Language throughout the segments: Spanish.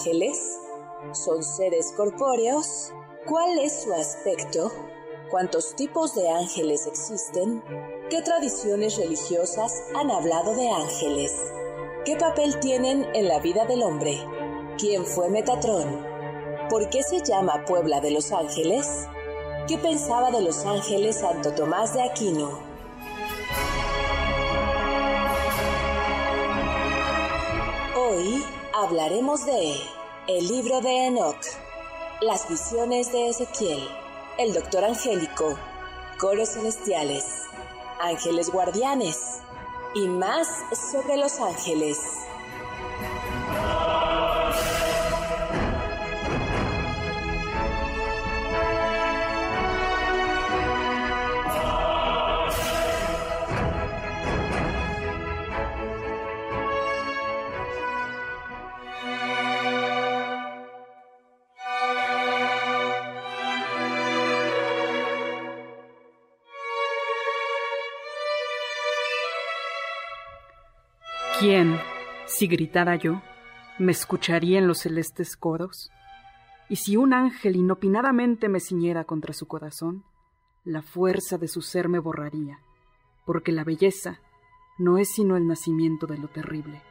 ángeles? ¿Son seres corpóreos? ¿Cuál es su aspecto? ¿Cuántos tipos de ángeles existen? ¿Qué tradiciones religiosas han hablado de ángeles? ¿Qué papel tienen en la vida del hombre? ¿Quién fue Metatrón? ¿Por qué se llama Puebla de los Ángeles? ¿Qué pensaba de los ángeles Santo Tomás de Aquino? Hoy hablaremos de el libro de Enoch, las visiones de Ezequiel, el doctor angélico, coros celestiales, ángeles guardianes y más sobre los ángeles. ¿Quién, si gritara yo, me escucharía en los celestes coros? Y si un ángel inopinadamente me ciñera contra su corazón, la fuerza de su ser me borraría, porque la belleza no es sino el nacimiento de lo terrible,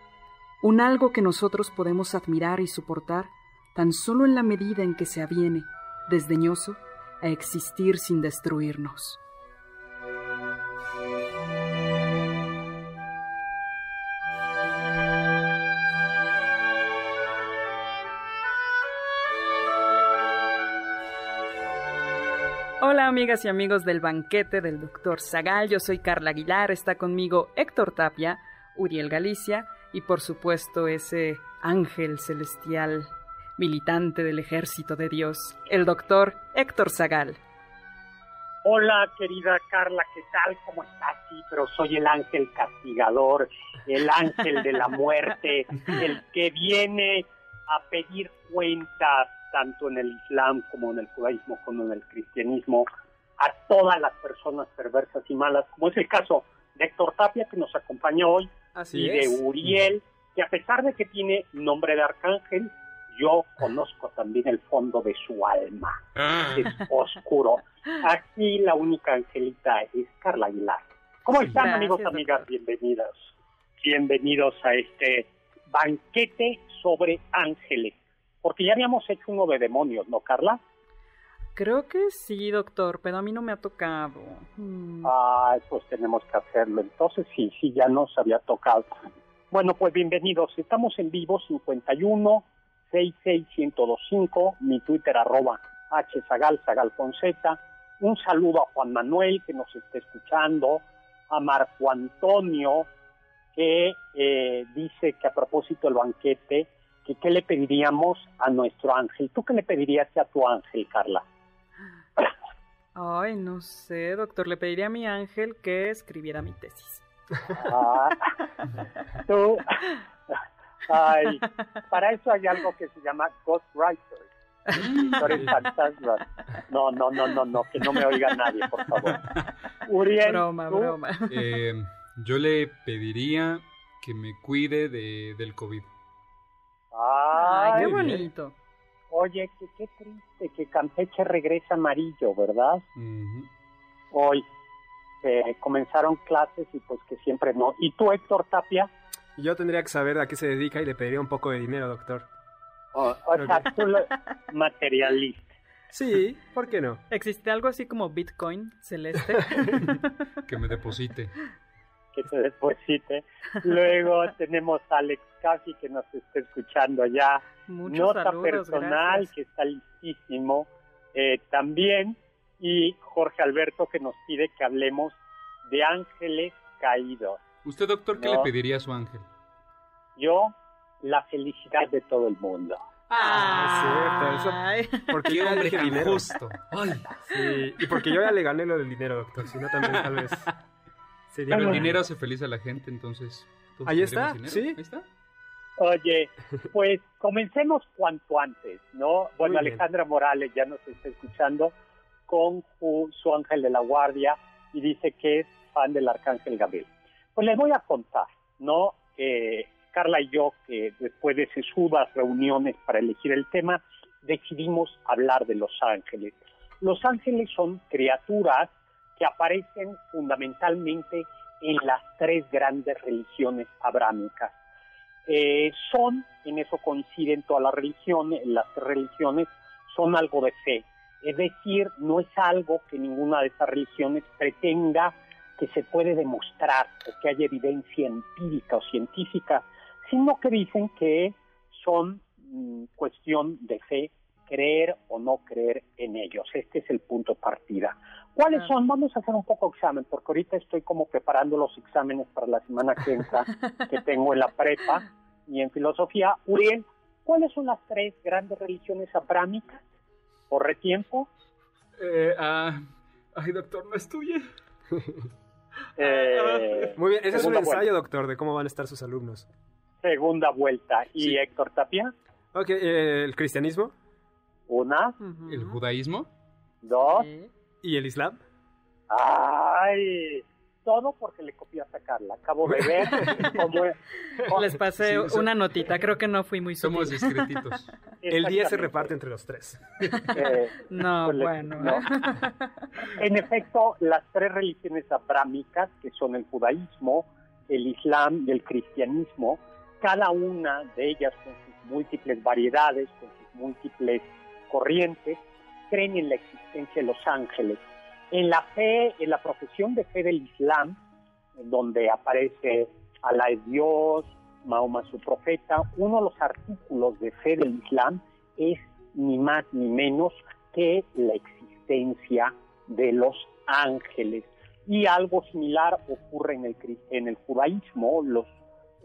un algo que nosotros podemos admirar y soportar tan solo en la medida en que se aviene, desdeñoso, a existir sin destruirnos. Amigas y amigos del banquete del doctor Zagal, yo soy Carla Aguilar, está conmigo Héctor Tapia, Uriel Galicia y por supuesto ese ángel celestial militante del ejército de Dios, el doctor Héctor Zagal. Hola querida Carla, ¿qué tal? ¿Cómo estás? Sí, pero soy el ángel castigador, el ángel de la muerte, el que viene a pedir cuentas tanto en el Islam como en el judaísmo como en el cristianismo, a todas las personas perversas y malas, como es el caso de Héctor Tapia, que nos acompaña hoy, y de Uriel, que a pesar de que tiene nombre de arcángel, yo conozco también el fondo de su alma, ah. es oscuro. Aquí la única angelita es Carla Aguilar. ¿Cómo están amigos, amigas? Bienvenidos. Bienvenidos a este banquete sobre ángeles porque ya habíamos hecho uno de demonios, ¿no, Carla? Creo que sí, doctor, pero a mí no me ha tocado. Mm. Ah, pues tenemos que hacerlo. Entonces sí, sí, ya nos había tocado. Bueno, pues bienvenidos. Estamos en vivo 51 66125, mi Twitter arroba hzagal, zagal Un saludo a Juan Manuel que nos está escuchando, a Marco Antonio que eh, dice que a propósito del banquete, qué le pediríamos a nuestro ángel. ¿Tú qué le pedirías a tu ángel, Carla? Ay, no sé, doctor. Le pediría a mi ángel que escribiera mi tesis. Ah, tú. Ay, para eso hay algo que se llama ghostwriter. No, no, no, no, no, que no me oiga nadie, por favor. Uriel. Broma, broma. Eh, yo le pediría que me cuide de, del COVID. Ay, qué bonito. Oye, qué, triste que Campeche regresa amarillo, ¿verdad? Hoy eh, comenzaron clases y pues que siempre no. ¿Y tú, Héctor Tapia? Yo tendría que saber a qué se dedica y le pediría un poco de dinero, doctor. o sea, tú lo materialista. Sí, ¿por qué no? ¿Existe algo así como Bitcoin celeste? que me deposite que se deposite. Luego tenemos a Alex Casi que nos está escuchando ya. Nota personal que está listísimo eh, también. Y Jorge Alberto que nos pide que hablemos de ángeles caídos. ¿Usted, doctor, qué le pediría a su ángel? Yo, la felicidad de todo el mundo. Ah, es cierto. Eso, porque yo ya hombre tan justo. Ay, Sí, y porque yo ya le gané lo del dinero, doctor. Si no, también tal vez sería... pero el dinero hace feliz a la gente, entonces. Ahí está, dinero. sí. Ahí está. Oye, pues comencemos cuanto antes, ¿no? Bueno, Muy bien. Alejandra Morales ya nos está escuchando con su, su ángel de la guardia y dice que es fan del arcángel Gabriel. Pues les voy a contar, ¿no? Eh, Carla y yo, que después de sesudas reuniones para elegir el tema, decidimos hablar de los ángeles. Los ángeles son criaturas que aparecen fundamentalmente en las tres grandes religiones abrámicas. Eh, son, en eso coinciden todas las religiones, las religiones, son algo de fe. Es decir, no es algo que ninguna de esas religiones pretenda que se puede demostrar o que haya evidencia empírica o científica, sino que dicen que son mm, cuestión de fe, creer o no creer en ellos. Este es el punto de partida. ¿Cuáles son? Vamos a hacer un poco examen, porque ahorita estoy como preparando los exámenes para la semana que entra que tengo en la prepa y en filosofía. Uriel, ¿cuáles son las tres grandes religiones abrámicas? ¿Corre tiempo? Eh, ah, ay, doctor, no estudie. Eh, Muy bien, ese es un ensayo, vuelta. doctor, de cómo van a estar sus alumnos. segunda vuelta. ¿Y Sí. Héctor Tapia? Ok, eh, el cristianismo Una. ¿El judaísmo? dos. Y el islam. ¡Ay! Todo porque le copiaste a Carla. Acabo de ver cómo Les pasé Sí, eso- una notita, creo que no fui muy Somos sutil. discretitos. El 10 se reparte entre los tres. Eh, No, Pues bueno. no. En efecto, las tres religiones abrámicas, que son el judaísmo, el islam y el cristianismo, cada una de ellas con sus múltiples variedades, con sus múltiples corrientes, creen en la existencia de los ángeles. En la fe, en la profesión de fe del islam, donde aparece Alá es Dios, Mahoma su profeta, uno de los artículos de fe del islam es ni más ni menos que la existencia de los ángeles. Y algo similar ocurre en el, en el judaísmo, los,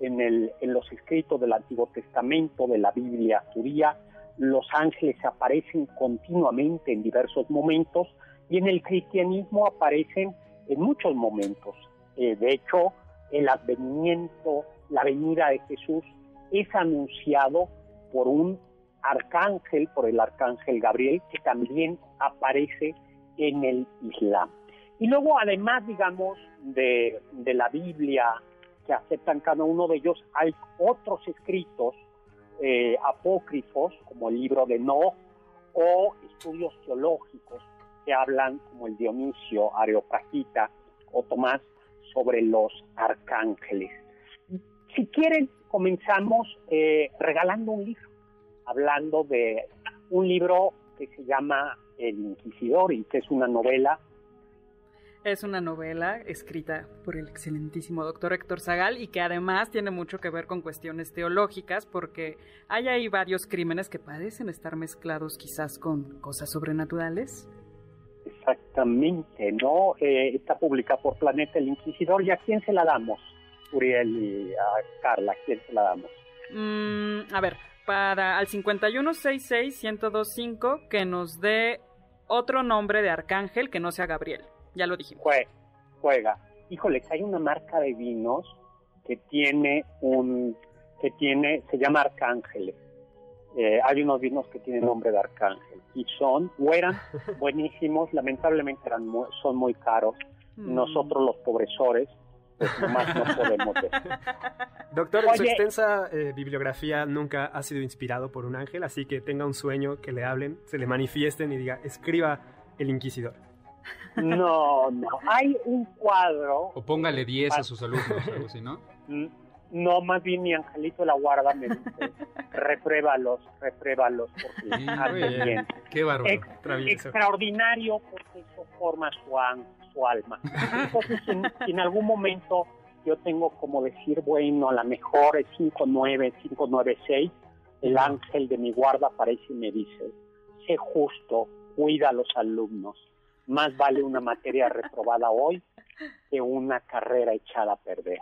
en, en los escritos del Antiguo Testamento, de la Biblia judía, los ángeles aparecen continuamente en diversos momentos y en el cristianismo aparecen en muchos momentos. Eh, de hecho, el advenimiento, la venida de Jesús es anunciado por un arcángel, por el arcángel Gabriel, que también aparece en el Islam. Y luego, además, digamos, de, de la Biblia, que aceptan cada uno de ellos, hay otros escritos eh, apócrifos, como el libro de No, o estudios teológicos que hablan, como el Dionisio, Areopagita o Tomás, sobre los arcángeles. Si quieren, comenzamos eh, regalando un libro, hablando de un libro que se llama El Inquisidor y que es una novela Es una novela escrita por el excelentísimo doctor Héctor Zagal y que además tiene mucho que ver con cuestiones teológicas porque hay ahí varios crímenes que parecen estar mezclados quizás con cosas sobrenaturales. Exactamente, ¿no? Eh, está publicada por Planeta El Inquisidor. ¿Y a quién se la damos? Uriel y a Carla, ¿a quién se la damos? Mm, a ver, para al 5166-1025 que nos dé otro nombre de arcángel que no sea Gabriel. Ya lo dijimos. Jue- juega. Híjoles, hay una marca de vinos que tiene un, que tiene, se llama Arcángeles. Eh, hay unos vinos que tienen nombre de Arcángel y son, o eran buenísimos, lamentablemente eran mu- son muy caros. Mm. Nosotros los pobresores, pues nomás no podemos ver. Doctor, en su Oye. extensa eh, bibliografía nunca ha sido inspirado por un ángel, así que tenga un sueño, que le hablen, se le manifiesten y diga, escriba el inquisidor. No, no. Hay un cuadro O póngale 10 a sus alumnos, algo así, ¿no? Mm, No, más bien mi angelito de la guarda me dice, repruébalos, repruébalos, porque Sí, bien. bien. Qué bárbaro. Ex- Travieso. extraordinario porque eso forma su, su alma. Entonces, si, en- algún momento yo tengo como decir, bueno, a lo mejor es 5-9, 5-9-6, el ángel de mi guarda aparece y me dice, sé justo, cuida a los alumnos. Más vale una materia reprobada hoy que una carrera echada a perder.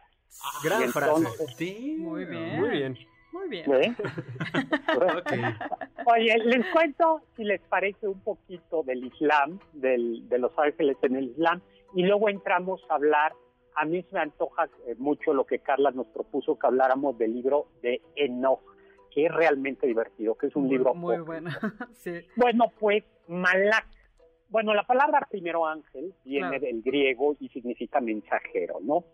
Gran Y frase. entonces- Sí. Muy bien. Muy bien. Muy bien. ¿Eh? Ok. Oye, les cuento, si les parece, un poquito del Islam, del, de los ángeles en el Islam, y luego entramos a hablar, a mí se me antoja eh, mucho lo que Carla nos propuso, que habláramos del libro de Enoch, que es realmente divertido, que es un Muy- libro Muy poco. bueno. sí. Bueno, pues Malak. Bueno, la palabra primero ángel viene Claro. del griego y significa mensajero, ¿no?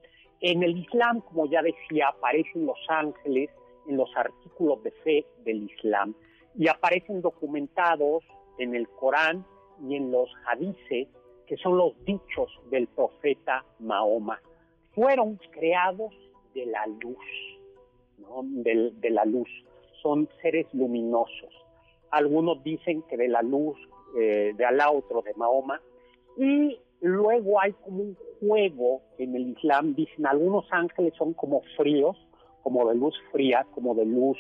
En el Islam, como ya decía, aparecen los ángeles en los artículos de fe del Islam y aparecen documentados en el Corán y en los hadices, que son los dichos del profeta Mahoma. Fueron creados de la luz, ¿no? De la luz. Son seres luminosos. Algunos dicen que de la luz eh, de Alá, otro de Mahoma. Y luego hay como un juego en el Islam. Dicen algunos ángeles son como fríos, como de luz fría, como de luz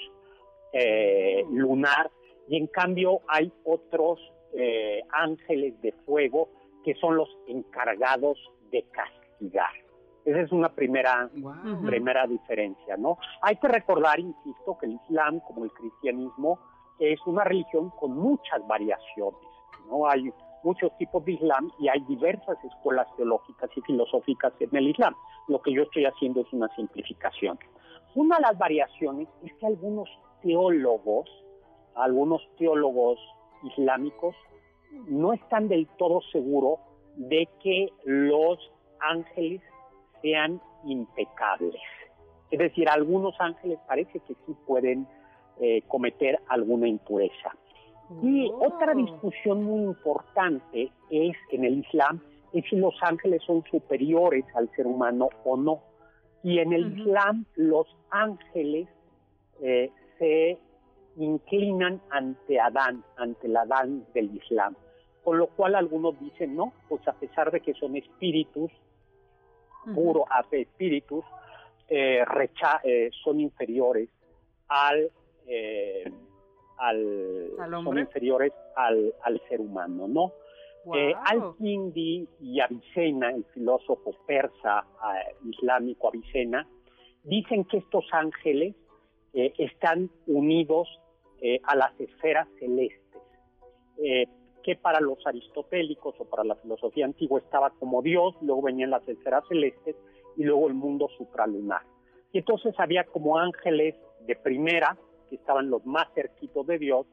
eh, lunar. Y en cambio hay otros eh, ángeles de fuego que son los encargados de castigar. Esa es una primera Wow. primera diferencia, ¿no? Hay que recordar, insisto, que el Islam, como el cristianismo, es una religión con muchas variaciones, ¿no? Hay muchos tipos de Islam y hay diversas escuelas teológicas y filosóficas en el Islam. Lo que yo estoy haciendo es una simplificación. Una de las variaciones es que algunos teólogos, algunos teólogos islámicos, no están del todo seguros de que los ángeles sean impecables. Es decir, algunos ángeles parece que sí pueden eh, cometer alguna impureza. Y Oh. otra discusión muy importante es en el Islam es si los ángeles son superiores al ser humano o no. Y en el. Islam los ángeles eh, se inclinan ante Adán, ante el Adán del Islam. Con lo cual algunos dicen, no, pues a pesar de que son espíritus, puro a espíritus, eh, recha- eh, son inferiores al, eh, al, ¿Al son inferiores al, al ser humano, ¿no? Eh. Al-Kindi y Avicena, el filósofo persa eh, islámico Avicena, dicen que estos ángeles eh, están unidos eh, a las esferas celestes, que para los aristotélicos o para la filosofía antigua estaba como Dios, luego venían las esferas celestes y luego el mundo supralunar. Y entonces había como ángeles de primera, que estaban los más cerquitos de Dios,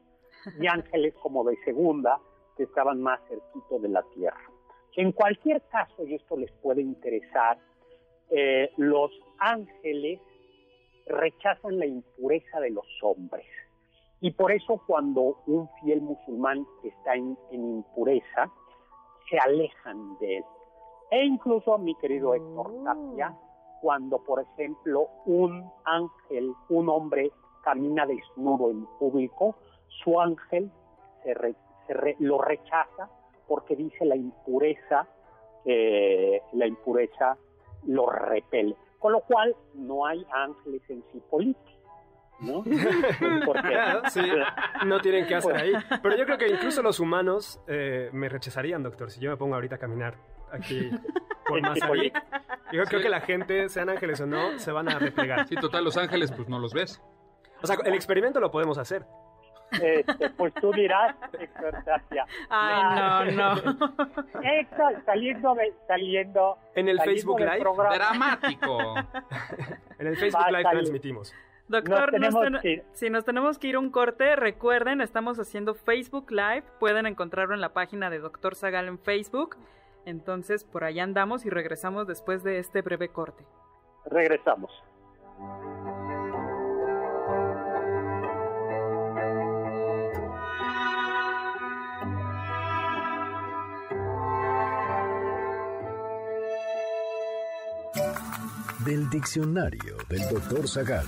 y ángeles como de segunda, que estaban más cerquitos de la tierra. En cualquier caso, y esto les puede interesar, eh, los ángeles rechazan la impureza de los hombres. Y por eso cuando un fiel musulmán está en, en impureza, se alejan de él. E incluso, mi querido Héctor Oh. Tapia, cuando, por ejemplo, un ángel, un hombre camina desnudo en público, su ángel se re- se re- lo rechaza porque dice la impureza, eh, la impureza lo repele. Con lo cual, no hay ángeles en Cipolite, ¿no? Porque, Claro, sí. No tienen que hacer ahí. Pero yo creo que incluso los humanos eh, me rechazarían, doctor, si yo me pongo ahorita a caminar aquí por. Cipolite. Yo creo que la gente, sean ángeles o no, se van a replegar. Sí, total, los ángeles pues no los ves. O sea, el experimento lo podemos hacer. Este, pues tú dirás. Ay, no, no. Héctor, saliendo, de- saliendo. En el saliendo Facebook Live. programa, Dramático. En el Facebook Live transmitimos. Doctor, Nos nos tenemos ten- que ir. si nos tenemos que ir a un corte, recuerden, estamos haciendo Facebook Live. Pueden encontrarlo en la página de Doctor Zagal en Facebook. Entonces, por allá andamos y regresamos después de este breve corte. Regresamos. Del diccionario del doctor Zagal.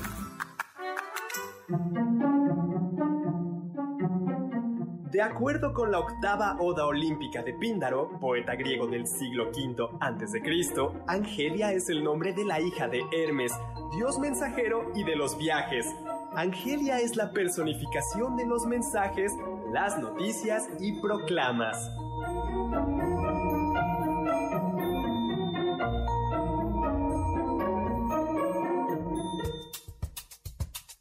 De acuerdo con la octava Oda Olímpica de Píndaro, poeta griego del siglo V a.C., Angelia es el nombre de la hija de Hermes, dios mensajero y de los viajes. Angelia es la personificación de los mensajes, las noticias y proclamas.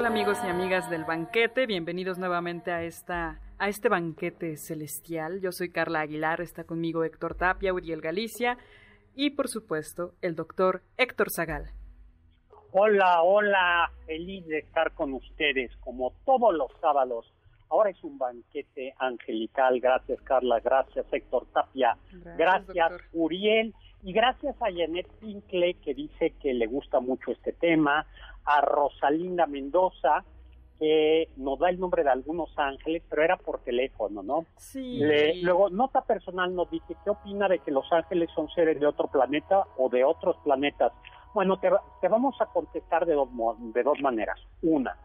Hola amigos y amigas del banquete, bienvenidos nuevamente a esta a este banquete celestial. Yo soy Carla Aguilar, está conmigo Héctor Tapia, Uriel Galicia y por supuesto el doctor Héctor Zagal. Hola, hola, feliz de estar con ustedes como todos los sábados. Ahora es un banquete angelical. Gracias Carla, gracias Héctor Tapia, gracias. Uriel y gracias a Janet Pincle que dice que le gusta mucho este tema, a Rosalinda Mendoza que nos da el nombre de algunos ángeles, pero era por teléfono, ¿no? Sí. Le- luego, nota personal nos dice, ¿qué opina de que los ángeles son seres de otro planeta o de otros planetas? Bueno, te, te vamos a contestar de dos, de dos maneras. Una,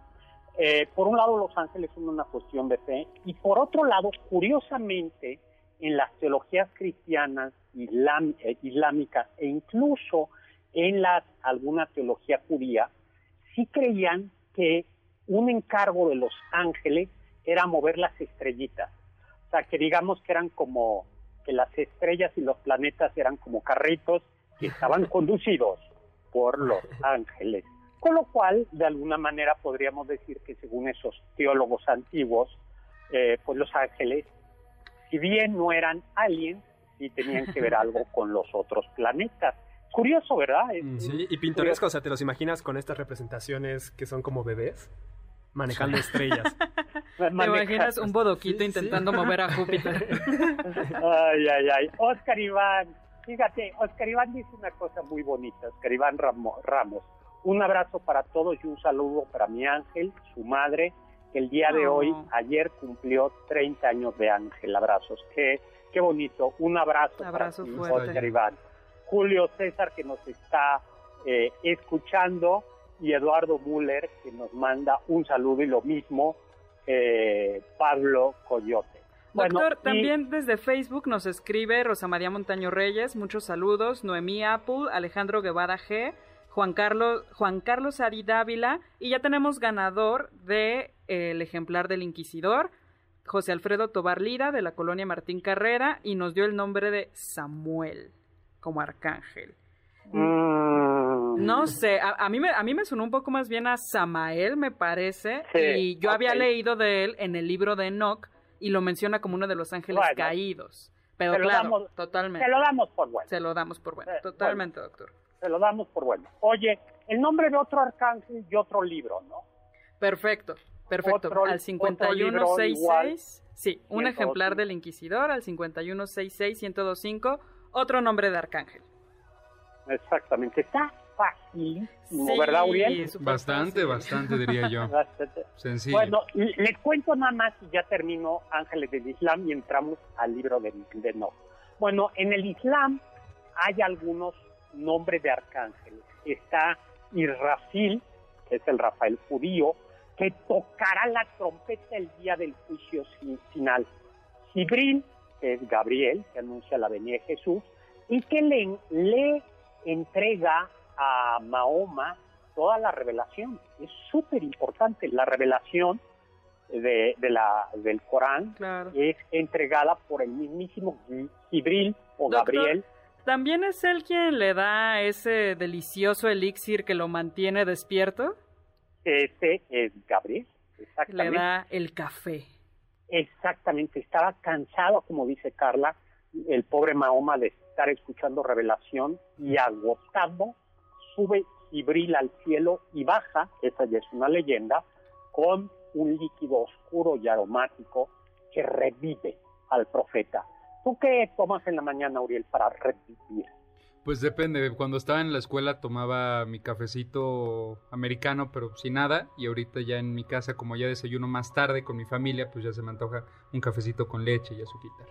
eh, por un lado los ángeles son una cuestión de fe y por otro lado, curiosamente, en las teologías cristianas, islam- eh, islámicas e incluso en las, alguna teología judía, sí creían que un encargo de los ángeles era mover las estrellitas. O sea, que digamos que eran como, que las estrellas y los planetas eran como carritos que estaban conducidos por los ángeles. Con lo cual, de alguna manera podríamos decir que según esos teólogos antiguos, eh, pues los ángeles, si bien no eran aliens, sí tenían que ver algo con los otros planetas. Curioso, ¿verdad? Es- Sí, y pintoresco, o sea, ¿te los imaginas con estas representacionas que son como bebés? Manejando estrellas. ¿Te imaginas un bodoquito Sí, sí. intentando mover a Júpiter? Ay, ay, ay. Oscar Iván, fíjate, Oscar Iván dice una cosa muy bonita, Oscar Iván Ramo- Ramos. Un abrazo para todos y un saludo para mi ángel, su madre, que el día de Oh. hoy, ayer cumplió 30 años de ángel. Abrazos, qué, qué bonito. Un abrazo, Abrazo para ti. Oscar Iván. Julio César, que nos está eh, escuchando, y Eduardo Müller, que nos manda un saludo y lo mismo, eh, Pablo Coyote. Bueno, Doctor, y- también desde Facebook nos escribe Rosa María Montaño Reyes, muchos saludos, Noemí Apple, Alejandro Guevara G, Juan Carlos, Juan Carlos Ari Dávila, y ya tenemos ganador de eh, el ejemplar del Inquisidor, José Alfredo Tobar Lira, de la colonia Martín Carrera, y nos dio el nombre de Samuel, como arcángel. Mm. No sé, a, a mí me, a mí me sonó un poco más bien a Samael, me parece, Sí, y yo había leído de él en el libro de Enoch y lo menciona como uno de los ángeles Bueno, caídos. Pero claro, damos- totalmente. Se lo damos por bueno. Se lo damos por bueno. Eh, Totalmente, doctor. Se lo damos por bueno. Oye, el nombre de otro arcángel y otro libro, ¿no? Perfecto, perfecto. Otro- al otro libro 5166, sí, un 125. ejemplar del Inquisidor, al 5166-1025, otro nombre de arcángel. Exactamente. Está facilísimo, Sí, ¿verdad, Uriel? Bastante, fácil. bastante diría yo. Bastante. Sencillo. Bueno, les cuento nada más y ya termino Ángeles del Islam y entramos al libro de, de Enoch. Bueno, en el Islam hay algunos nombres de arcángeles. Está Israfil, que es el Rafael judío, que tocará la trompeta el día del juicio sin- final. Jibril, que es Gabriel, que anuncia la venida de Jesús, y que le, le entrega a Mahoma toda la revelación. Es súper importante. La revelación de, de la, del Corán Claro. es entregada por el mismísimo Gi- Jibril o Doctor, Gabriel. ¿También es él quien le da ese delicioso elixir que lo mantiene despierto? Ese es Gabriel. Le Exactamente. da el café. Exactamente. Estaba cansado, como dice Carla, el pobre Mahoma de estar escuchando revelación y agotado, sube Jibril al cielo y baja, esa ya es una leyenda, con un líquido oscuro y aromático que revive al profeta. ¿Tú qué tomas en la mañana, Uriel, para revivir? Pues depende, cuando estaba en la escuela tomaba mi cafecito americano, pero sin nada, y ahorita ya en mi casa, como ya desayuno más tarde con mi familia, pues ya se me antoja un cafecito con leche y azuquitar.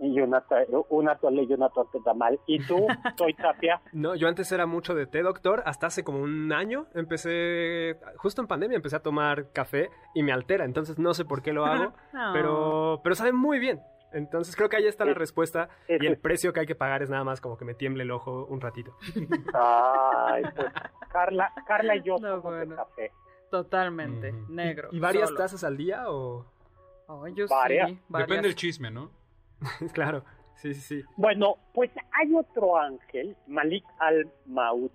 Y una, una tole y una torta de tamal. ¿Y tú, soy Tapia? No, yo antes era mucho de té, doctor. Hasta hace como un año empecé, justo en pandemia, empecé a tomar café y me altera. Entonces no sé por qué lo hago, No. pero, pero sabe muy bien. Entonces creo que ahí está la Es- respuesta es- y el precio que hay que pagar es nada más como que me tiemble el ojo un ratito. Ay, pues Carla, Carla y yo No, bueno. café. Totalmente, negro. ¿Y varias solo. tazas al día o...? Ay, yo Varias. sí, varias. Depende del chisme, ¿no? claro, sí, sí, sí. Bueno, pues hay otro ángel, Malik al-Maut,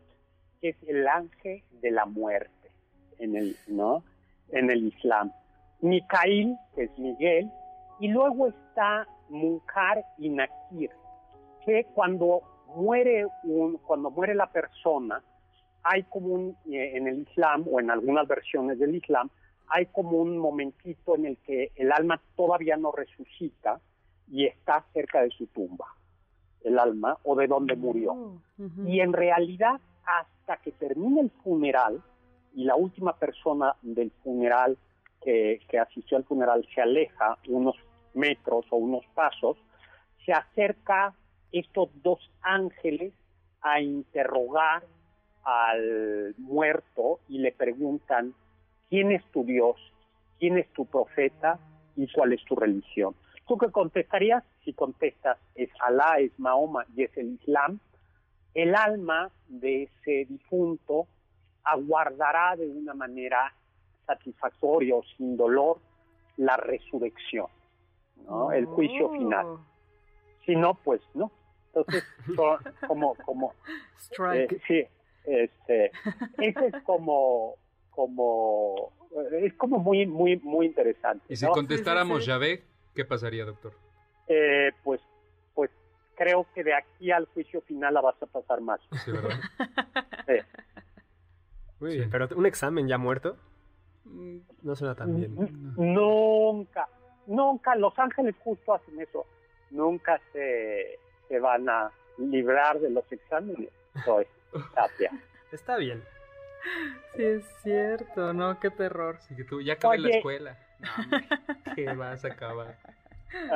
que es el ángel de la muerte en el, ¿no? En el Islam. Micail, que es Miguel, y luego está Munkar y Nakir, que cuando muere un, cuando muere la persona, hay como un, eh, en el Islam o en algunas versiones del Islam, hay como un momentito en el que el alma todavía no resucita y está cerca de su tumba, el alma, o de donde murió. Oh, ujú. Y en realidad, hasta que termine el funeral y la última persona del funeral que, que asistió al funeral se aleja unos metros o unos pasos, se acerca estos dos ángeles a interrogar al muerto y le preguntan quién es tu Dios, quién es tu profeta y cuál es tu religión. ¿Tú qué contestarías? Si contestas es Alá, es Mahoma y es el Islam, el alma de ese difunto aguardará de una manera satisfactoria o sin dolor la resurrección, ¿no? el juicio final. Oh, Si no, pues no. Entonces, son como, como, Strike. eh, sí, este, ese es como, como, eh, es como muy, muy, muy interesante. Y si ¿no? contestáramos Sí, sí, sí. Yahvé, ¿qué pasaría, doctor? Eh, pues, pues creo que de aquí al juicio final la vas a pasar más. Sí, ¿verdad? Eh, Muy Sí. bien, pero un examen ya muerto Mm, no suena tan bien. Nunca, nunca, Los Ángeles justo hacen eso. Nunca se, se van a librar de los exámenes. Soy Tapia. Está bien. Sí, es cierto, ¿no? Qué terror. Así que tú, ya acabé la escuela. No, ¿Qué vas a acabar?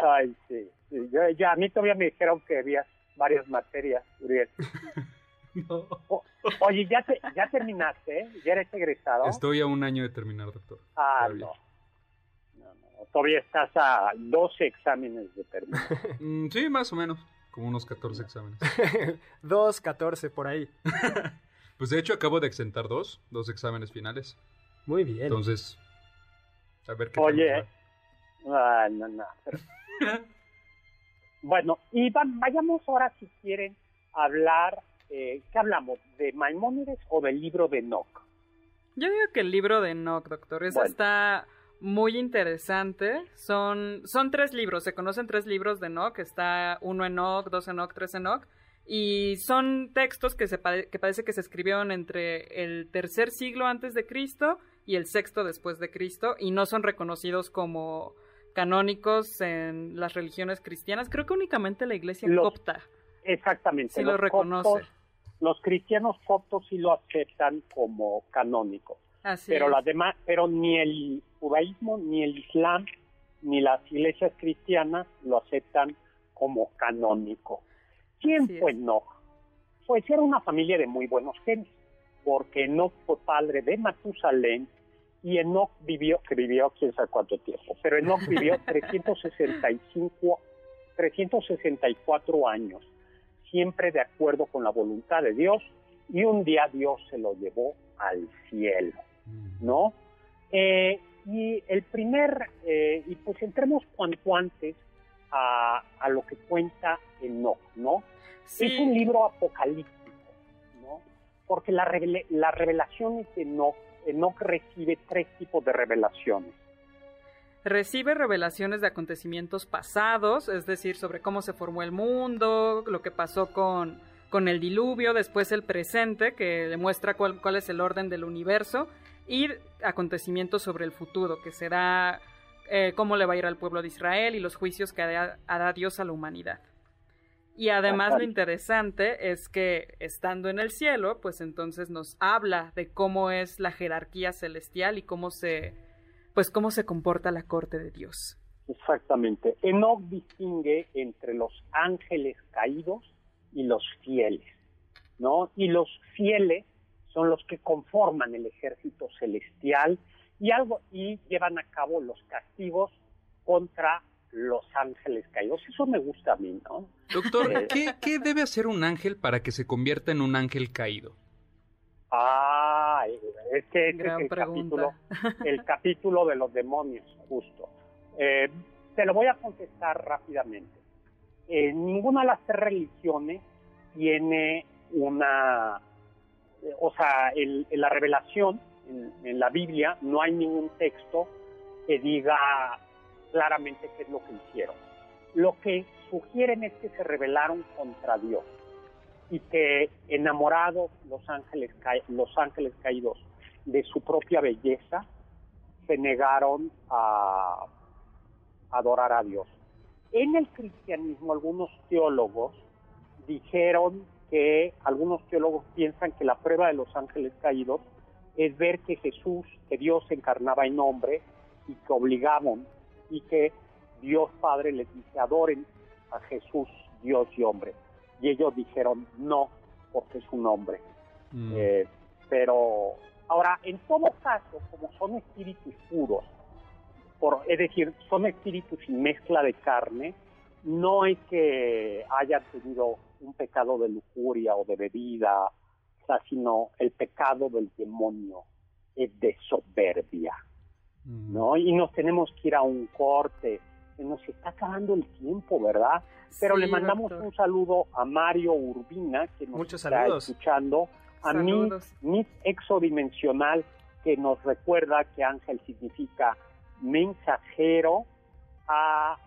Ay, sí. sí. Yo, ya, a mí todavía me dijeron que había varias materias, Uriel. No. O- oye, ¿ya, te, ya terminaste? ¿Ya eres egresado? Estoy a un año de terminar, doctor. Ah, todavía. no. Todavía estás a 12 exámenes de terminar. Mm, sí, más o menos. Como unos 14 exámenes. Dos, catorce por ahí. Pues de hecho acabo de exentar dos, dos exámenes finales. Muy bien. Entonces, a ver qué tal Oye. Ah, no, no. pero- bueno, y va- vayamos ahora, si quieren, a hablar, eh, ¿qué hablamos? ¿De Maimónides o del libro de Enoch? Yo digo que el libro de Enoch, doctor, eso Bueno. está muy interesante. Son, son tres libros, se conocen tres libros de Enoch. Está uno Enoch, dos Enoch, tres Enoch. Y son textos que, se que parece que se escribieron entre el tercer siglo antes de Cristo y el sexto después de Cristo y no son reconocidos como canónicos en las religiones cristianas. Creo que únicamente la iglesia Los- copta. Exactamente. Sí lo los reconoce. coptos- los cristianos coptos sí lo aceptan como canónico, Así pero es. las demás, pero ni el judaísmo, ni el islam, ni las iglesias cristianas lo aceptan como canónico. ¿Quién Así fue. Enoch? Pues era una familia de muy buenos genes, porque Enoch fue padre de Matusalén y Enoch vivió, que vivió quién sabe cuánto tiempo, pero Enoch vivió 365, 364 años, siempre de acuerdo con la voluntad de Dios, y un día Dios se lo llevó al cielo. ¿No? Eh, y el primer, eh, y pues entremos cuanto antes a, a lo que cuenta Enoch, ¿no? Sí. Es un libro apocalíptico, ¿no? Porque la, revele- las revelaciones de Enoch, Enoch recibe tres tipos de revelaciones. Recibe revelaciones de acontecimientos pasados, es decir, sobre cómo se formó el mundo, lo que pasó con, con el diluvio, después el presente, que demuestra cuál, cuál es el orden del universo, y acontecimientos sobre el futuro, que será eh, cómo le va a ir al pueblo de Israel y los juicios que hará, hará Dios a la humanidad. Y además lo interesante es que estando en el cielo, pues entonces nos habla de cómo es la jerarquía celestial y cómo se, pues cómo se comporta la corte de Dios. Exactamente. Enoch distingue entre los ángeles caídos y los fieles, ¿no? Y los fieles son los que conforman el ejército celestial y algo y llevan a cabo los castigos contra los ángeles caídos. Eso me gusta a mí, ¿no? Doctor, Eh. ¿qué, qué debe hacer un ángel para que se convierta en un ángel caído? Ah, es que ese Gran es el pregunta. capítulo, el capítulo de los demonios, justo. Eh, te lo voy a contestar rápidamente. Eh, ninguna de las tres religiones tiene una, o sea, el- la revelación, en, en la Biblia, no hay ningún texto que diga claramente qué es lo que hicieron. Lo que sugieren es que se rebelaron contra Dios y que enamorados los ángeles, los ángeles caídos de su propia belleza, se negaron a adorar a Dios. En el cristianismo, algunos teólogos dijeron que, algunos teólogos piensan que la prueba de los ángeles caídos es ver que Jesús, que Dios encarnaba en hombre y que obligaban y que Dios Padre les dice adoren a Jesús, Dios y hombre. Y ellos dijeron no, porque es un hombre. Mm. Eh, pero ahora, en todo caso, como son espíritus puros, por, es decir, son espíritus sin mezcla de carne, no es que hayan tenido un pecado de lujuria o de bebida, o sea, sino el pecado del demonio es de soberbia, Mm. ¿no? Y nos tenemos que ir a un corte, se nos está acabando el tiempo, ¿verdad? Pero Sí, le mandamos doctor. un saludo a Mario Urbina, que nos Muchos está saludos. escuchando, a mí, Saludos. mi exodimensional, que nos recuerda que ángel significa mensajero, a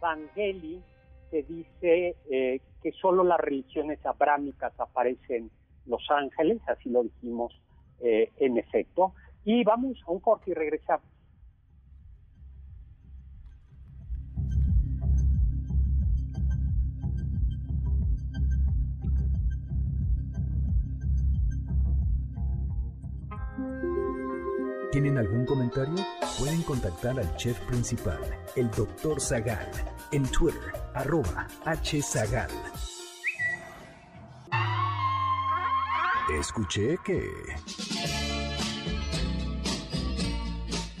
Vangeli, que dice eh, que solo las religiones abrámicas aparecen los ángeles, así lo dijimos eh, en efecto. Y vamos a un corte y regresamos. ¿Tienen algún comentario? Pueden contactar al chef principal, el Dr. Zagal, en Twitter, arroba hzagal. Escuché que...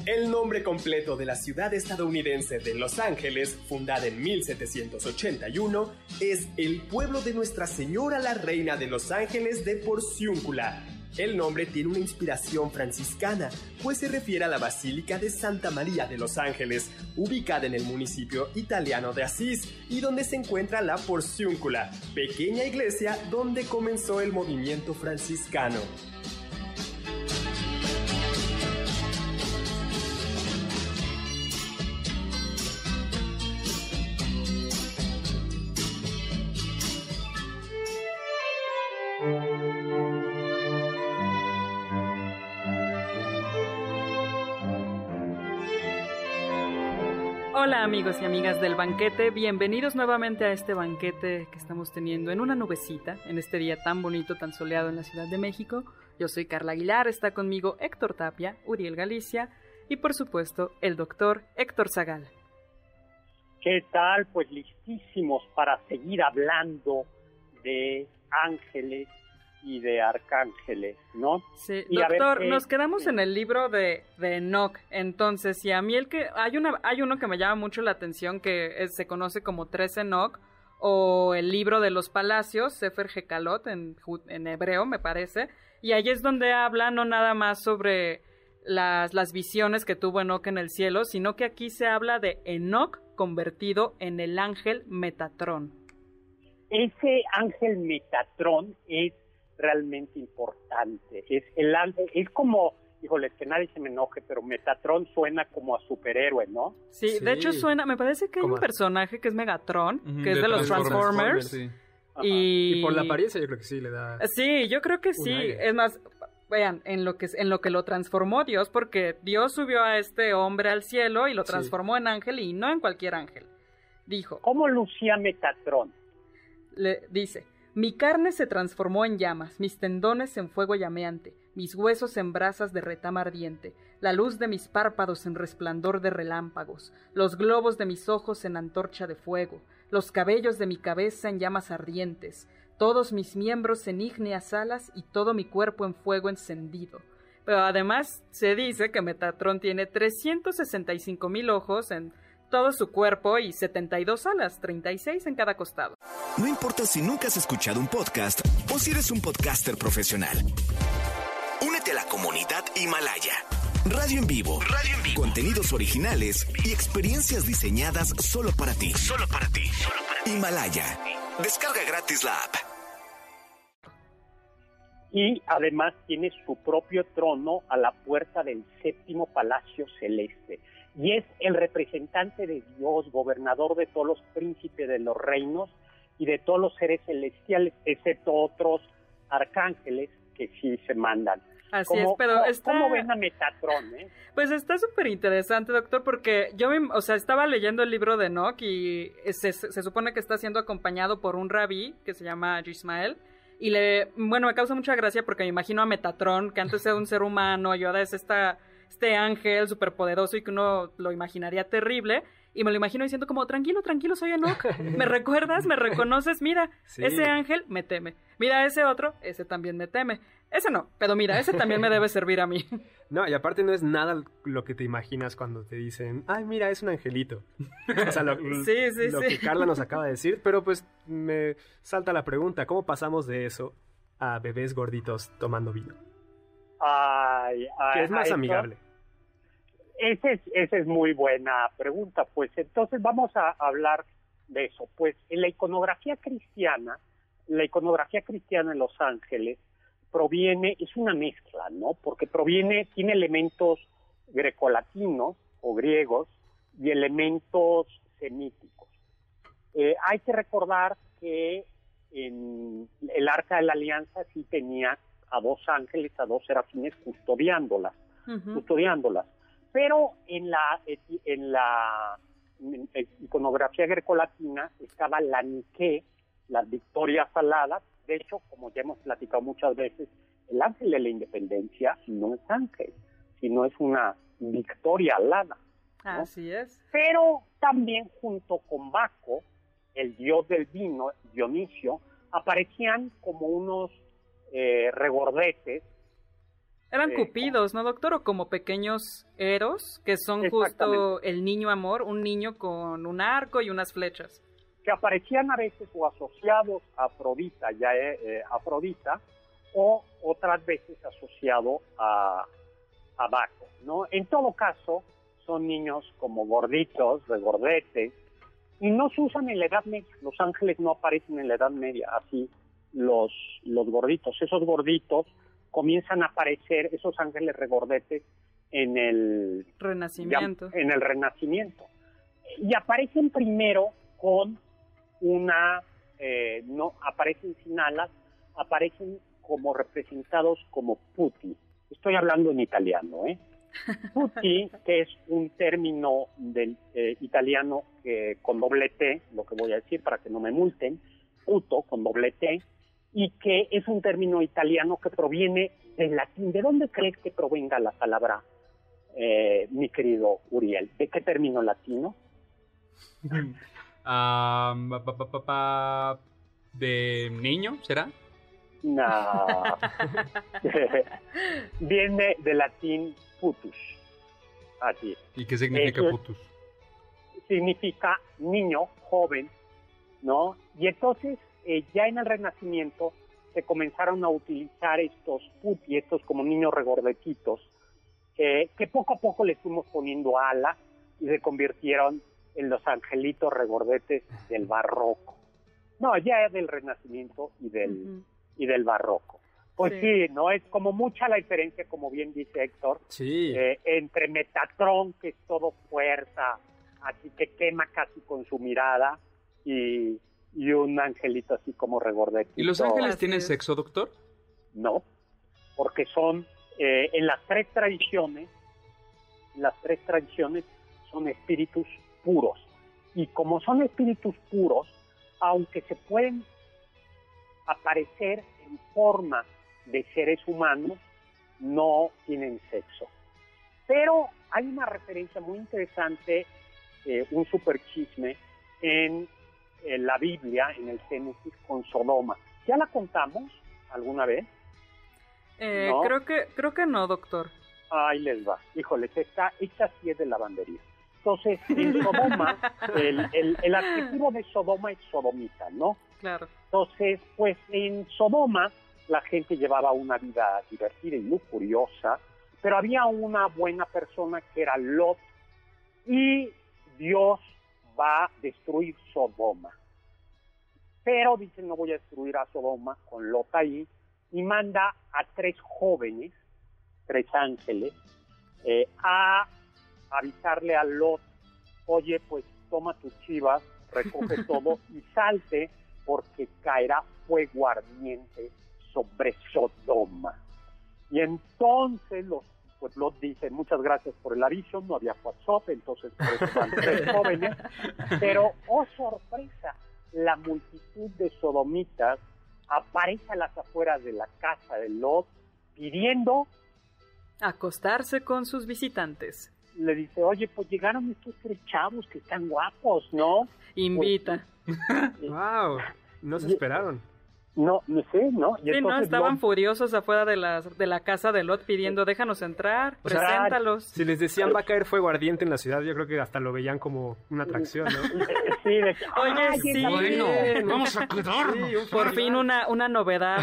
El nombre completo de la ciudad estadounidense de Los Ángeles, fundada en 1781, es el pueblo de Nuestra Señora la Reina de Los Ángeles de Porciúncula. El nombre tiene una inspiración franciscana, pues se refiere a la Basílica de Santa María de Los Ángeles, ubicada en el municipio italiano de Asís y donde se encuentra la Porciúncula, pequeña iglesia donde comenzó el movimiento franciscano. Amigos y amigas del banquete, bienvenidos nuevamente a este banquete que estamos teniendo en una nubecita, en este día tan bonito, tan soleado en la Ciudad de México. Yo soy Carla Aguilar, está conmigo Héctor Tapia, Uriel Galicia y por supuesto el doctor Héctor Zagal. ¿Qué tal? Pues listísimos para seguir hablando de ángeles y de arcángeles, ¿no? Sí, Y doctor, qué- nos quedamos en el libro de, de Enoch, entonces, y a mí el que, hay una, hay uno que me llama mucho la atención que es- se conoce como Tres Enoch, o el libro de los palacios, Sefer Hekalot en, en hebreo, me parece, y ahí es donde habla no nada más sobre las, las visiones que tuvo Enoch en el cielo, sino que aquí se habla de Enoch convertido en el ángel Metatrón. Ese ángel Metatrón es realmente importante. Es el es como, híjole, que nadie se me enoje, pero Metatrón suena como a superhéroe, ¿no? Sí, Sí. de hecho suena, me parece que hay un a- personaje que es Megatron, Ujú, que es de, los Transformers. sí. Ajá. Y... Y por la apariencia yo creo que sí le da... Sí, yo creo que sí. aire. Es más, vean, en lo que en lo que lo transformó Dios, porque Dios subió a este hombre al cielo y lo Sí. transformó en ángel y no en cualquier ángel. Dijo, ¿Cómo lucía Metatrón? Le dice, mi carne se transformó en llamas, mis tendones en fuego llameante, mis huesos en brasas de retama ardiente, la luz de mis párpados en resplandor de relámpagos, los globos de mis ojos en antorcha de fuego, los cabellos de mi cabeza en llamas ardientes, todos mis miembros en ígneas alas y todo mi cuerpo en fuego encendido. Pero además se dice que Metatron tiene 365 mil ojos en todo su cuerpo y 72 alas, 36 en cada costado. No importa si nunca has escuchado un podcast o si eres un podcaster profesional. Únete a la comunidad Himalaya. Radio en vivo. Radio en vivo. Contenidos originales y experiencias diseñadas solo para ti. Solo para ti. Himalaya. Descarga gratis la app. Y además tiene su propio trono a la puerta del séptimo palacio celeste y es el representante de Dios, gobernador de todos los príncipes de los reinos y de todos los seres celestiales, excepto otros arcángeles que sí se mandan. Así es, pero está... ¿Cómo ven a Metatron, eh? Pues está súper interesante, doctor, porque yo, me, o sea, estaba leyendo el libro de Enoch y se, se, supone que está siendo acompañado por un rabí que se llama Gismael. Y le, bueno, me causa mucha gracia porque me imagino a Metatron, que antes era un ser humano, y ahora es esta este ángel superpoderoso y que uno lo imaginaría terrible. Y me lo imagino diciendo como, tranquilo, tranquilo, soy Enoch. ¿Me recuerdas? ¿Me reconoces? Mira, ese ángel me teme. Mira, ese otro, ese también me teme. Ese no, pero mira, ese también me debe servir a mí. No, y aparte no es nada lo que te imaginas cuando te dicen, ay, mira, es un angelito. o sea, lo, sí, sí, lo que Carla nos acaba de decir, pero pues me salta la pregunta, ¿cómo pasamos de eso a bebés gorditos tomando vino? Ay, ¿Qué es más amigable? Esa es, esa es muy buena pregunta. Pues entonces vamos a hablar de eso. Pues en la iconografía cristiana, la iconografía cristiana en Los Ángeles proviene, es una mezcla, ¿no? Porque proviene, tiene elementos grecolatinos o griegos y elementos semíticos. Eh, hay que recordar que en el Arca de la Alianza sí tenía a dos ángeles, a dos serafines custodiándolas, custodiándolas. Pero en la en la iconografía grecolatina estaba la Nike, las victorias aladas. De hecho, como ya hemos platicado muchas veces, el ángel de la independencia no es ángel, sino es una victoria alada. Así es. Pero también junto con Baco, el dios del vino, Dionisio, aparecían como unos eh, regordetes. Eran eh, cupidos, ¿no, doctor? O como pequeños eros, que son justo el niño amor, un niño con un arco y unas flechas. Que aparecían a veces o asociados a Afrodita, ya eh, Afrodita, o otras veces asociado a, a Baco, ¿no? En todo caso, son niños como gorditos, regordetes, y no se usan en la Edad Media. Los ángeles no aparecen en la Edad Media así los, los gorditos. Esos gorditos comienzan a aparecer, esos ángeles regordetes, en el renacimiento. en el renacimiento. Y aparecen primero con una, eh, no aparecen sin alas, aparecen como representados como putti. Estoy hablando en italiano, ¿eh? Putti, que es un término del eh, italiano que, con doble T, lo que voy a decir para que no me multen, puto con doble T, y que es un término italiano que proviene del latín. ¿De dónde crees que provenga la palabra, eh, mi querido Uriel? ¿De qué término latino? ¿De niño, será? No. Viene del latín putus. Así. ¿Y qué significa putus? Significa niño, joven, ¿no? Y entonces eh, ya en el Renacimiento se comenzaron a utilizar estos putti, estos como niños regordetitos, eh, que poco a poco les fuimos poniendo ala y se convirtieron en los angelitos regordetes del barroco. No, ya es del Renacimiento y del, y del barroco. Pues sí. ¿no? Es como mucha la diferencia, como bien dice Héctor, eh, entre Metatron, que es todo fuerza, así que quema casi con su mirada, y, y un angelito así como regordete. ¿Y los ángeles tienen sexo, doctor? No, porque son, eh, en las tres tradiciones, las tres tradiciones son espíritus puros. Y como son espíritus puros, aunque se pueden aparecer en forma de seres humanos, no tienen sexo. Pero hay una referencia muy interesante, eh, un super chisme, en, en la Biblia, en el Génesis, con Sodoma. ¿Ya la contamos alguna vez? Eh, ¿No? creo, que, creo que no, doctor. Ahí les va. Híjoles, esta, esta sí es de lavandería. Entonces, en Sodoma, el, el, el adjetivo de Sodoma es sodomita, ¿no? Claro. Entonces, pues en Sodoma la gente llevaba una vida divertida y muy curiosa, pero había una buena persona que era Lot y Dios va a destruir Sodoma. Pero dice, no voy a destruir a Sodoma con Lot ahí, y manda a tres jóvenes, tres ángeles, eh, a avisarle a Lot, oye, pues toma tus chivas, recoge todo y salte porque caerá fuego ardiente sobre Sodoma. Y entonces los pues Lot dice, muchas gracias por el aviso, no había WhatsApp, entonces por eso van tres jóvenes, pero oh sorpresa, la multitud de sodomitas aparece a las afueras de la casa de Lot pidiendo, Acostarse con sus visitantes. le dice, oye, pues llegaron estos tres chavos que están guapos, ¿no? Invita. ¡Wow! No se esperaron. No, no sé, ¿no? Y Sí, no, estaban Lot- furiosos afuera de la, de la casa de Lot pidiendo, déjanos entrar, O sea, preséntalos. Si les decían va a caer fuego ardiente en la ciudad, yo creo que hasta lo veían como una atracción, ¿no? Sí, de Oye, "Ay, sí. Bueno, bien". vamos a quedarnos. Sí, un Por fin una, una novedad.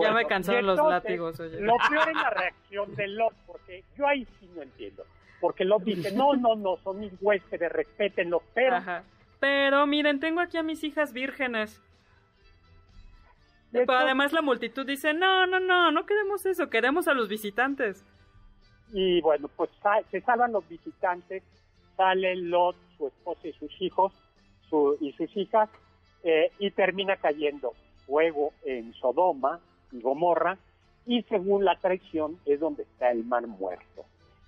ya me cansaron los látigos, oye. Lo peor es la reacción de Lot, porque yo ahí sí no entiendo. Porque Lot dice, no, no, no, son mis huéspedes, respétenlos, pero... Ajá. Pero miren, tengo aquí a mis hijas vírgenes. Pero además la multitud dice, no, no, no, no queremos eso, queremos a los visitantes. Y bueno, pues se salvan los visitantes, sale Lot, su esposa y sus hijos su- y sus hijas, eh, y termina cayendo fuego en Sodoma y Gomorra, y según la tradición es donde está el mar muerto,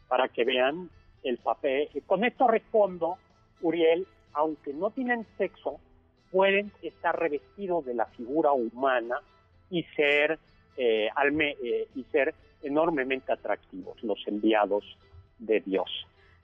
para que vean el papel. Con esto respondo, Uriel, aunque no tienen sexo, pueden estar revestidos de la figura humana y ser, eh, alme- eh, y ser enormemente atractivos, los enviados de Dios.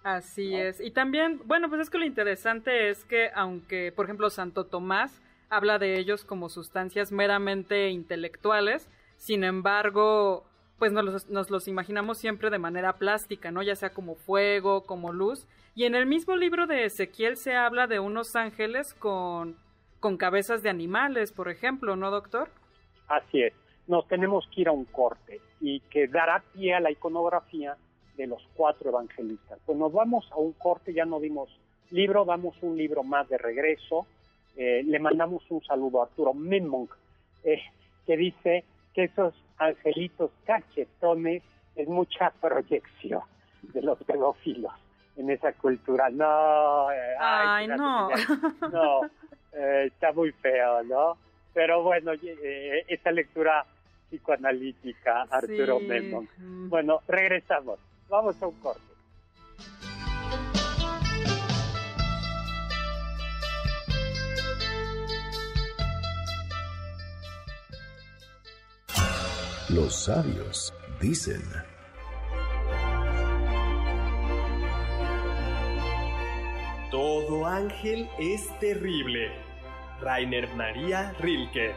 Así es. Y también, bueno, pues es que lo interesante es que aunque, por ejemplo, Santo Tomás habla de ellos como sustancias meramente intelectuales, sin embargo, pues nos los, nos los imaginamos siempre de manera plástica, ¿no? Ya sea como fuego, como luz. Y en el mismo libro de Ezequiel se habla de unos ángeles con, con cabezas de animales, por ejemplo, ¿no, doctor? Así es. Nos tenemos que ir a un corte y que dará pie a la iconografía de los cuatro evangelistas. Pues nos vamos a un corte, ya no dimos libro, damos un libro más de regreso. Eh, le mandamos un saludo a Arturo Memong, eh, que dice que esos angelitos cachetones es mucha proyección de los pedófilos en esa cultura. No, eh, Ay, no. no, eh, está muy feo, ¿no? Pero bueno, eh, esta lectura psicoanalítica, Arturo Sí. Memong. Mm. Bueno, regresamos. Vamos a un corte. Los sabios dicen. Todo ángel es terrible. Rainer María Rilke.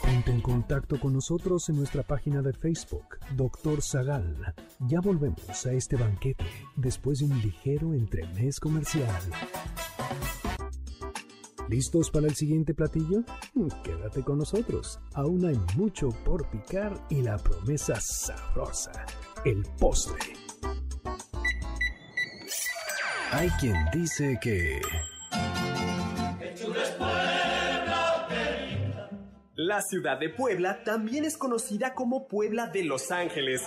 Ponte en contacto con nosotros en nuestra página de Facebook, Doctor Zagal. Ya volvemos a este banquete después de un ligero entremés comercial. ¿Listos para el siguiente platillo? Mm, Quédate con nosotros. Aún hay mucho por picar y la promesa sabrosa, el postre. Hay quien dice que... La ciudad de Puebla también es conocida como Puebla de Los Ángeles.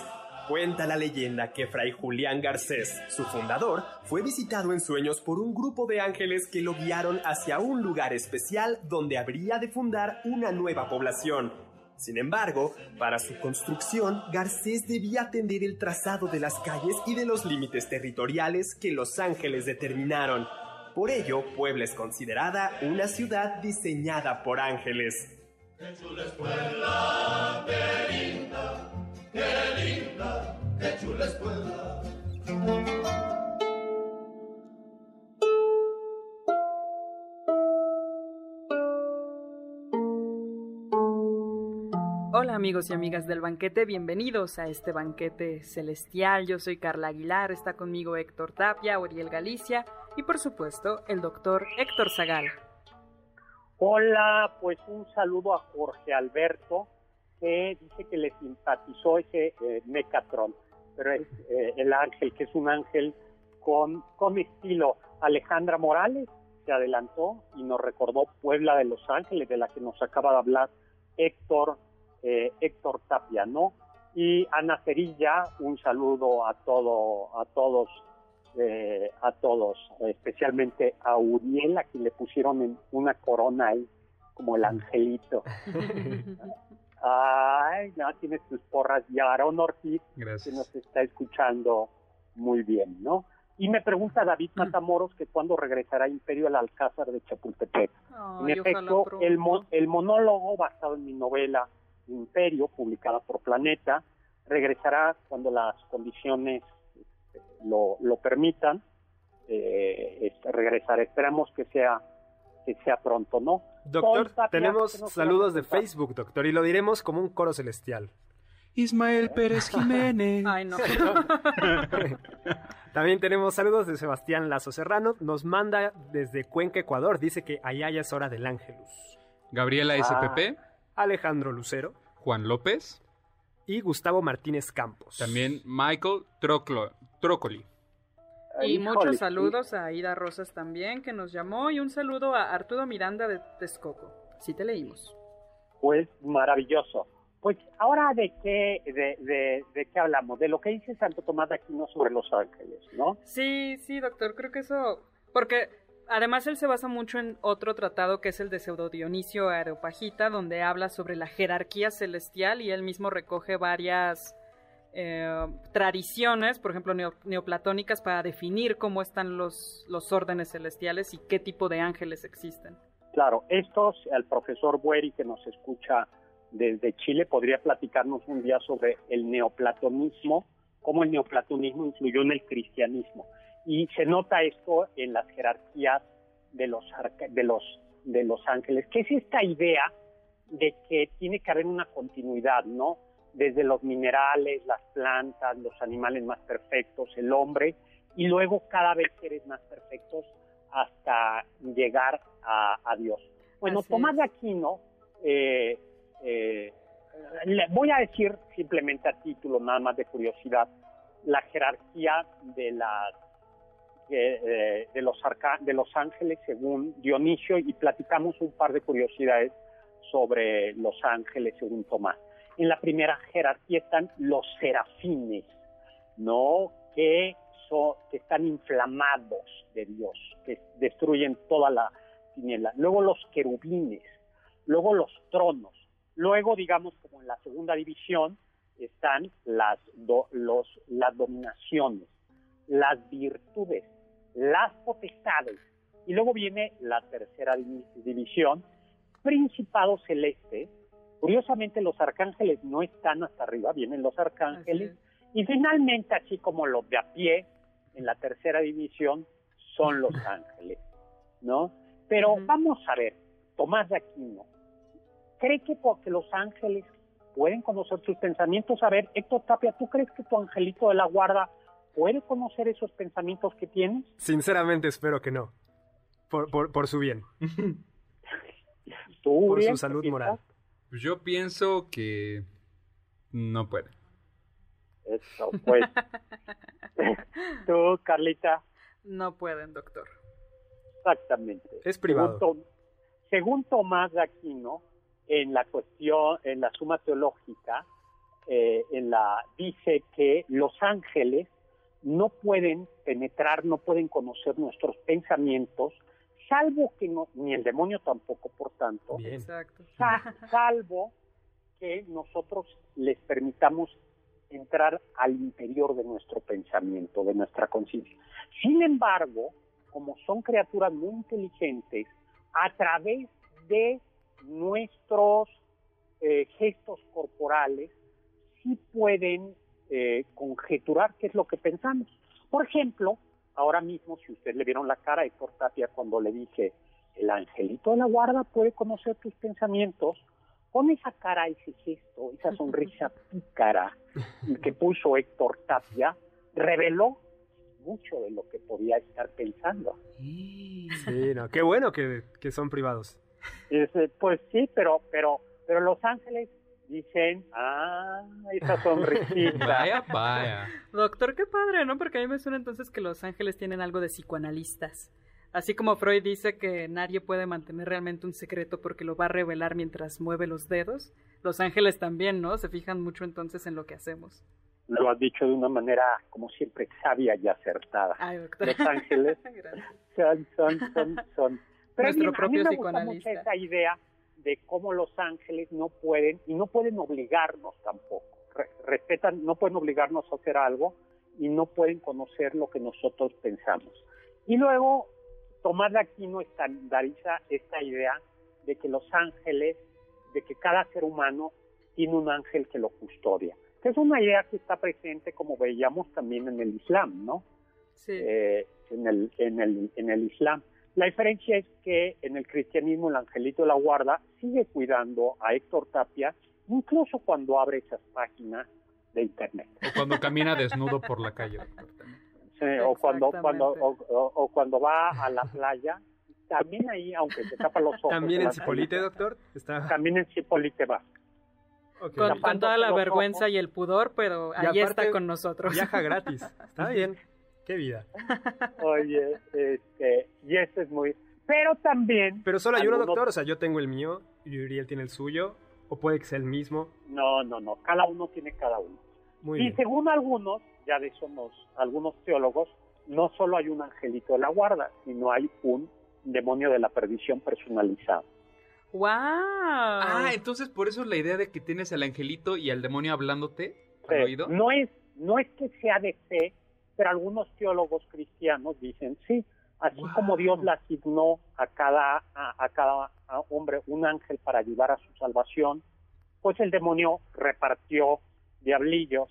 Cuenta la leyenda que Fray Julián Garcés, su fundador, fue visitado en sueños por un grupo de ángeles que lo guiaron hacia un lugar especial donde habría de fundar una nueva población. Sin embargo, para su construcción, Garcés debía atender el trazado de las calles y de los límites territoriales que Los Ángeles determinaron. Por ello, Puebla es considerada una ciudad diseñada por ángeles. Hola amigos y amigas del banquete, bienvenidos a este banquete celestial. Yo soy Carla Aguilar, está conmigo Héctor Tapia, Oriel Galicia y por supuesto el doctor Héctor Zagal. Hola, pues un saludo a Jorge Alberto, que dice que le simpatizó ese eh, Mecatron, pero es eh, el ángel, que es un ángel con, con estilo. Alejandra Morales se adelantó y nos recordó Puebla de Los Ángeles, de la que nos acaba de hablar Héctor eh, Héctor Tapia, ¿no? Y Ana Cerilla, un saludo a todo, a todos, eh, a todos, especialmente a Uriel, a quien le pusieron en una corona ahí, como el angelito. Ay, no, tienes tus porras. Y Aarón Ortiz, que nos está escuchando muy bien, ¿no? Y me pregunta David Matamoros que cuándo regresará Imperio al Alcázar de Chapultepec. en efecto, el, el monólogo basado en mi novela Imperio, publicada por Planeta, regresará cuando las condiciones este, lo, lo permitan. Eh, regresar, esperamos que sea que sea pronto, ¿no? Doctor, tenemos saludos de Facebook, doctor, y lo diremos como un coro celestial. Ismael Pérez Jiménez. Ay, no. También tenemos saludos de Sebastián Lazo Serrano. Nos manda desde Cuenca, Ecuador. Dice que allá ya es hora del Ángelus. Gabriela SPP. Alejandro Lucero, Juan López y Gustavo Martínez Campos. También Michael Troclo, Trócoli. Y muchos saludos a Ida Rosas también, que nos llamó, y un saludo a Arturo Miranda de Texcoco. Sí te leímos. Pues maravilloso. Pues ahora de qué, de, de, de, qué hablamos, de lo que dice Santo Tomás de Aquino sobre los ángeles, ¿no? Sí, sí, doctor, creo que eso, porque Además, él se basa mucho en otro tratado que es el de Pseudo Dionisio Areopagita, donde habla sobre la jerarquía celestial y él mismo recoge varias eh, tradiciones, por ejemplo, neoplatónicas, para definir cómo están los, los órdenes celestiales y qué tipo de ángeles existen. Claro, estos, el profesor Bueri que nos escucha desde Chile podría platicarnos un día sobre el neoplatonismo, cómo el neoplatonismo influyó en el cristianismo y se nota esto en las jerarquías de los de los de los ángeles, que es esta idea de que tiene que haber una continuidad, ¿no? Desde los minerales, las plantas, los animales más perfectos, el hombre, y luego cada vez seres más perfectos hasta llegar a, Dios. Bueno, Tomás de Aquino, eh, eh, le voy a decir simplemente a título nada más de curiosidad, la jerarquía de las eh, de, los de los ángeles según Dionisio y platicamos un par de curiosidades sobre los ángeles según Tomás. En la primera jerarquía están los serafines, ¿no? Que, son, que están inflamados de Dios, que destruyen toda la tiniebla. Luego los querubines, luego los tronos, luego, digamos, como en la segunda división, están las, los, las dominaciones, las virtudes, las potestades. Y luego viene la tercera división, Principado Celeste. Curiosamente los arcángeles no están hasta arriba, vienen los arcángeles. Y finalmente, así como los de a pie, en la tercera división, son los ángeles, ¿no? Pero vamos a ver, Tomás de Aquino, ¿cree que porque los ángeles pueden conocer sus pensamientos? A ver, Héctor Tapia, ¿tú crees que tu angelito de la guarda puede conocer esos pensamientos que tienes? Sinceramente espero que no. Por, por, su bien. por su salud moral. Pues yo pienso que no puede. Eso, pues. Tú, Carlita. No pueden, doctor. Exactamente. Es privado. Según, Tomás de Aquino, en la cuestión, en la suma teológica, eh, en la dice que los ángeles no pueden penetrar, no pueden conocer nuestros pensamientos, salvo que no, ni el demonio tampoco, por tanto, Exacto. salvo que nosotros les permitamos entrar al interior de nuestro pensamiento, de nuestra conciencia. Sin embargo, como son criaturas muy inteligentes, a través de nuestros eh, gestos corporales, sí pueden eh, conjeturar qué es lo que pensamos. Por ejemplo, ahora mismo, si usted le vieron la cara a Héctor Tapia cuando le dije, el angelito de la guarda puede conocer tus pensamientos, con esa cara, ese gesto, esa sonrisa pícara que puso Héctor Tapia, reveló mucho de lo que podía estar pensando. Sí, no, qué bueno que, son privados. pues sí, pero, pero, pero Los Ángeles dicen, ah, esa sonrisita. vaya, vaya. Doctor, qué padre, ¿no? Porque a mí me suena entonces que Los Ángeles tienen algo de psicoanalistas. Así como Freud dice que nadie puede mantener realmente un secreto porque lo va a revelar mientras mueve los dedos, los ángeles también, ¿no? Se fijan mucho entonces en lo que hacemos. Lo has dicho de una manera, como siempre, sabia y acertada. Los ángeles son, son, son, son. Pero Nuestro propio a mí me gusta esa idea de cómo los ángeles no pueden, y no pueden obligarnos tampoco. respetan, no pueden obligarnos a hacer algo y no pueden conocer lo que nosotros pensamos. Y luego Tomás de Aquino estandariza esta idea de que los ángeles, de que cada ser humano tiene un ángel que lo custodia. Que es una idea que está presente, como veíamos también en el Islam, ¿no? Sí. Eh, en, el, en, el, en el Islam. La diferencia es que en el cristianismo el angelito de la guarda sigue cuidando a Héctor Tapia, incluso cuando abre esas páginas de internet. O cuando camina desnudo por la calle o cuando cuando o, cuando va a la playa también ahí aunque se tapa los ojos también en Cipolite doctor también en Cipolite va. Con, toda la vergüenza y el pudor pero ahí está con nosotros. viaja gratis. Está bien qué vida oye este y este es muy pero también pero solo hay uno doctor o sea yo tengo el mío y Uriel tiene el suyo o puede que sea el mismo no no no cada uno tiene cada uno y según algunos ya de eso algunos teólogos, no solo hay un angelito de la guarda, sino hay un demonio de la perdición personalizado. ¡Wow! Ah, entonces por eso es la idea de que tienes al angelito y al demonio hablándote al oído. No es, no es que sea de fe, pero algunos teólogos cristianos dicen sí, así como Dios le asignó a cada, a, a cada hombre un ángel para ayudar a su salvación, pues el demonio repartió diablillos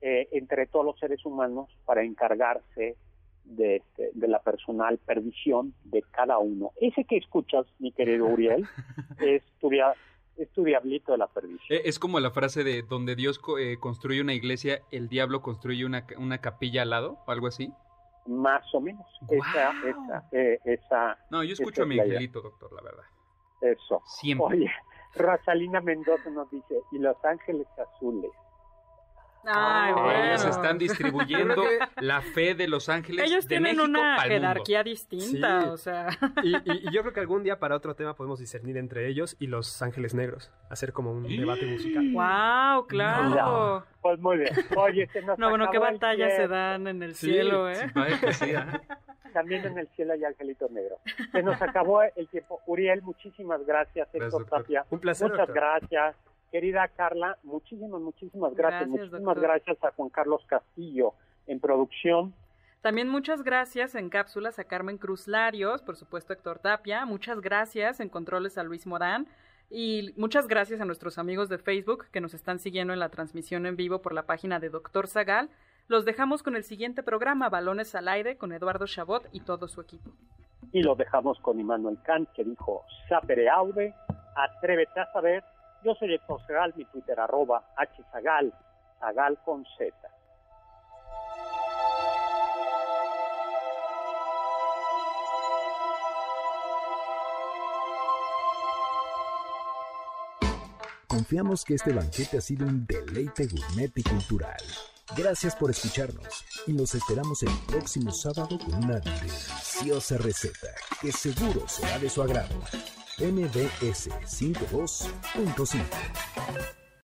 eh, entre todos los seres humanos para encargarse de, este, de, la personal perdición de cada uno. Ese que escuchas, mi querido Uriel, es tu, es tu diablito de la perdición. Eh, es como la frase de donde Dios eh, construye una iglesia, el diablo construye una, una capilla al lado, o algo así. Más o menos. Esa, esa, esa, no, yo escucho a mi angelito, doctor, la verdad. Eso. Siempre. Oye, Rosalina Mendoza nos dice, y Los Ángeles Azules. Ay, bueno. Ellos están distribuyendo la fe de Los Ángeles. Ellos de tienen México una jerarquía distinta, o sea. Y, y, yo creo que algún día para otro tema podemos discernir entre ellos y Los Ángeles Negros, hacer como un debate musical. ¡Wow! Claro. Pues muy bien. Oye, se nos No, bueno, qué batallas se dan en el cielo, ¿eh? Sí, ¿eh? También en el cielo hay angelitos negros. Se nos acabó el tiempo. Uriel, muchísimas gracias. Héctor Tapia. Un placer. Muchas gracias. Querida Carla, muchísimas, muchísimas gracias. muchísimas gracias a Juan Carlos Castillo en producción. También muchas gracias en cápsulas a Carmen Cruz Larios, por supuesto Héctor Tapia. Muchas gracias en controles a Luis Morán. Y muchas gracias a nuestros amigos de Facebook que nos están siguiendo en la transmisión en vivo por la página de Doctor Zagal. Los dejamos con el siguiente programa, Balones al Aire, con Eduardo Chabot y todo su equipo. Y lo dejamos con Immanuel Kant, que dijo, sapere aude, atrévete a saber yo soy Héctor Zagal, mi Twitter arroba hzagal, zagal con z. Confiamos que este banquete ha sido un deleite gourmet y cultural. Gracias por escucharnos y nos esperamos el próximo sábado con una deliciosa receta que seguro será de su agrado. MBS 52.5.